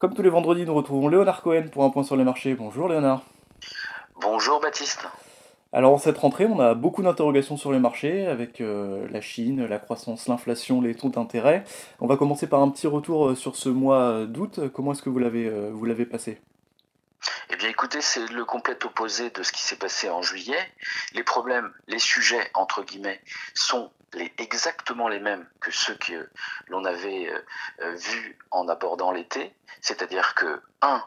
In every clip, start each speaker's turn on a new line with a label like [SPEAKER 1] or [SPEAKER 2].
[SPEAKER 1] Comme tous les vendredis, nous retrouvons Léonard Cohen pour un point sur les marchés. Bonjour Léonard.
[SPEAKER 2] Bonjour Baptiste.
[SPEAKER 1] Alors en cette rentrée, on a beaucoup d'interrogations sur les marchés avec euh, la Chine, la croissance, l'inflation, les taux d'intérêt. On va commencer par un petit retour euh, sur ce mois d'août. Comment est-ce que vous l'avez euh, vous l'avez passé?
[SPEAKER 2] Eh bien écoutez, c'est le complet opposé de ce qui s'est passé en juillet. Les problèmes, les sujets entre guillemets sont les, exactement les mêmes que ceux que l'on avait vus en abordant l'été. C'est-à-dire que, un,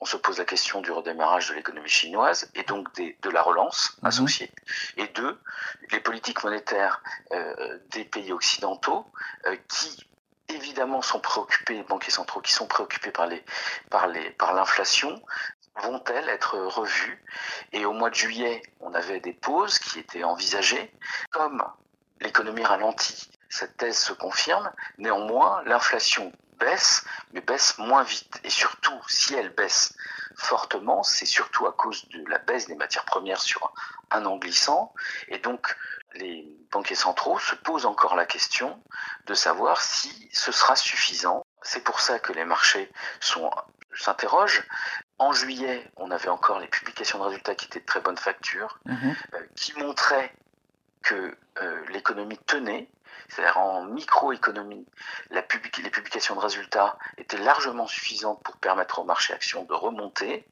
[SPEAKER 2] on se pose la question du redémarrage de l'économie chinoise et donc de la relance mhm. associée. Et deux, les politiques monétaires euh, des pays occidentaux euh, qui évidemment sont préoccupés, les banquiers centraux qui sont préoccupés par les par les par l'inflation vont-elles être revues? Et au mois de juillet, on avait des pauses qui étaient envisagées. Comme l'économie ralentit, cette thèse se confirme. Néanmoins, l'inflation baisse, mais baisse moins vite. Et surtout, si elle baisse fortement, c'est surtout à cause de la baisse des matières premières sur un an glissant. Et donc, les banquiers centraux se posent encore la question de savoir si ce sera suffisant. C'est pour ça que les marchés s'interrogent. En juillet, on avait encore les publications de résultats qui étaient de très bonne facture, mhm. euh, qui montraient que euh, l'économie tenait, c'est-à-dire en microéconomie, la les publications de résultats étaient largement suffisantes pour permettre au marché action de remonter.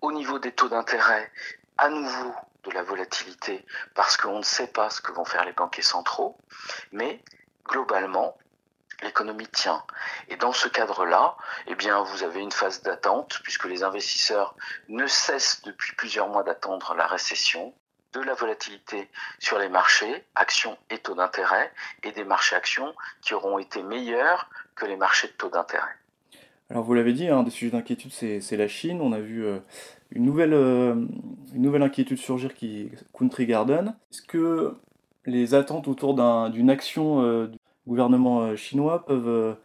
[SPEAKER 2] Au niveau des taux d'intérêt, à nouveau de la volatilité parce qu'on ne sait pas ce que vont faire les banquiers centraux, mais globalement, l'économie tient. Et dans ce cadre-là, eh bien, vous avez une phase d'attente puisque les investisseurs ne cessent depuis plusieurs mois d'attendre la récession de la volatilité sur les marchés, actions et taux d'intérêt, et des marchés actions qui auront été meilleurs que les marchés de taux d'intérêt.
[SPEAKER 1] Alors vous l'avez dit, un des sujets d'inquiétude, c'est la Chine. On a vu euh, une, nouvelle, euh, une nouvelle inquiétude surgir qui est Country Garden. Est-ce que les attentes autour d'une action euh, gouvernement chinois peuvent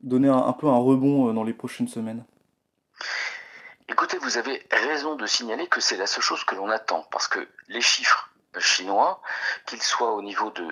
[SPEAKER 1] donner un peu un rebond dans les prochaines semaines
[SPEAKER 2] Écoutez, vous avez raison de signaler que c'est la seule chose que l'on attend, parce que les chiffres chinois, qu'ils soient au niveau de,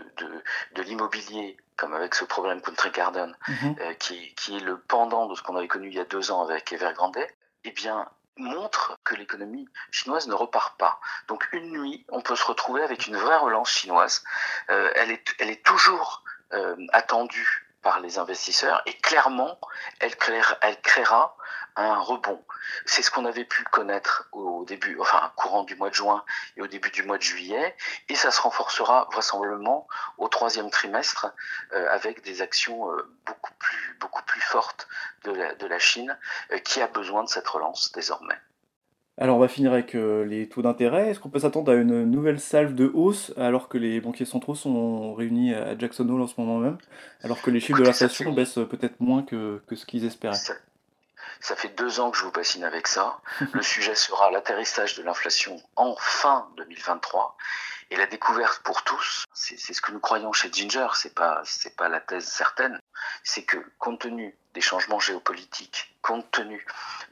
[SPEAKER 2] de, l'immobilier, comme avec ce problème Country Garden, mhm. euh, qui, qui, est le pendant de ce qu'on avait connu il y a deux ans avec Evergrande, eh bien, montrent que l'économie chinoise ne repart pas. Donc une nuit, on peut se retrouver avec une vraie relance chinoise. Euh, elle, est, elle est toujours euh, attendue par les investisseurs et clairement, elle, créera, elle créera un rebond. C'est ce qu'on avait pu connaître au début, enfin, courant du mois de juin et au début du mois de juillet, et ça se renforcera vraisemblablement au troisième trimestre euh, avec des actions euh, beaucoup plus beaucoup plus fortes de la, de la Chine euh, qui a besoin de cette relance désormais.
[SPEAKER 1] Alors on va finir avec euh, les taux d'intérêt. Est-ce qu'on peut s'attendre à une nouvelle salve de hausse alors que les banquiers centraux sont réunis à Jackson Hole en ce moment même, alors que les chiffres de l'inflation baissent peut-être moins que, ce qu'ils espéraient?
[SPEAKER 2] Ça, fait deux ans que je vous bassine avec ça. Le sujet sera l'atterrissage de l'inflation en fin 2023 et la découverte pour tous, c'est ce que nous croyons chez Ginger, c'est pas pas la thèse certaine, c'est que compte tenu des changements géopolitiques, compte tenu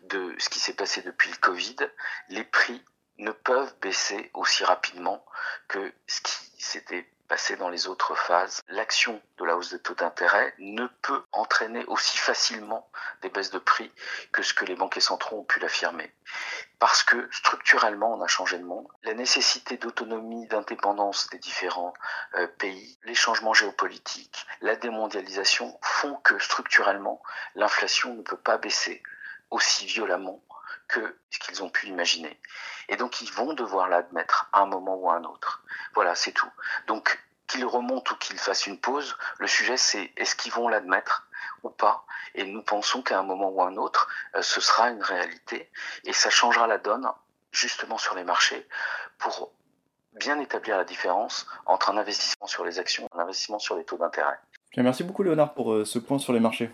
[SPEAKER 2] de ce qui s'est passé depuis le Covid, les prix ne peuvent baisser aussi rapidement que ce qui s'était passé dans les autres phases. L'action de la hausse des taux d'intérêt ne peut entraîner aussi facilement des baisses de prix que ce que les banquiers centraux ont pu l'affirmer. Parce que structurellement, on a changé de monde. La nécessité d'autonomie, d'indépendance des différents euh, pays, les changements géopolitiques, la démondialisation font que structurellement, l'inflation ne peut pas baisser aussi violemment que ce qu'ils ont pu imaginer. Et donc ils vont devoir l'admettre à un moment ou à un autre. Voilà, c'est tout. Donc qu'ils remontent ou qu'ils fassent une pause, le sujet c'est est-ce qu'ils vont l'admettre ou pas. Et nous pensons qu'à un moment ou à un autre, euh, ce sera une réalité et ça changera la donne justement sur les marchés pour bien établir la différence entre un investissement sur les actions et un investissement sur les taux d'intérêt.
[SPEAKER 1] Merci beaucoup Léonard pour euh, ce point sur les marchés.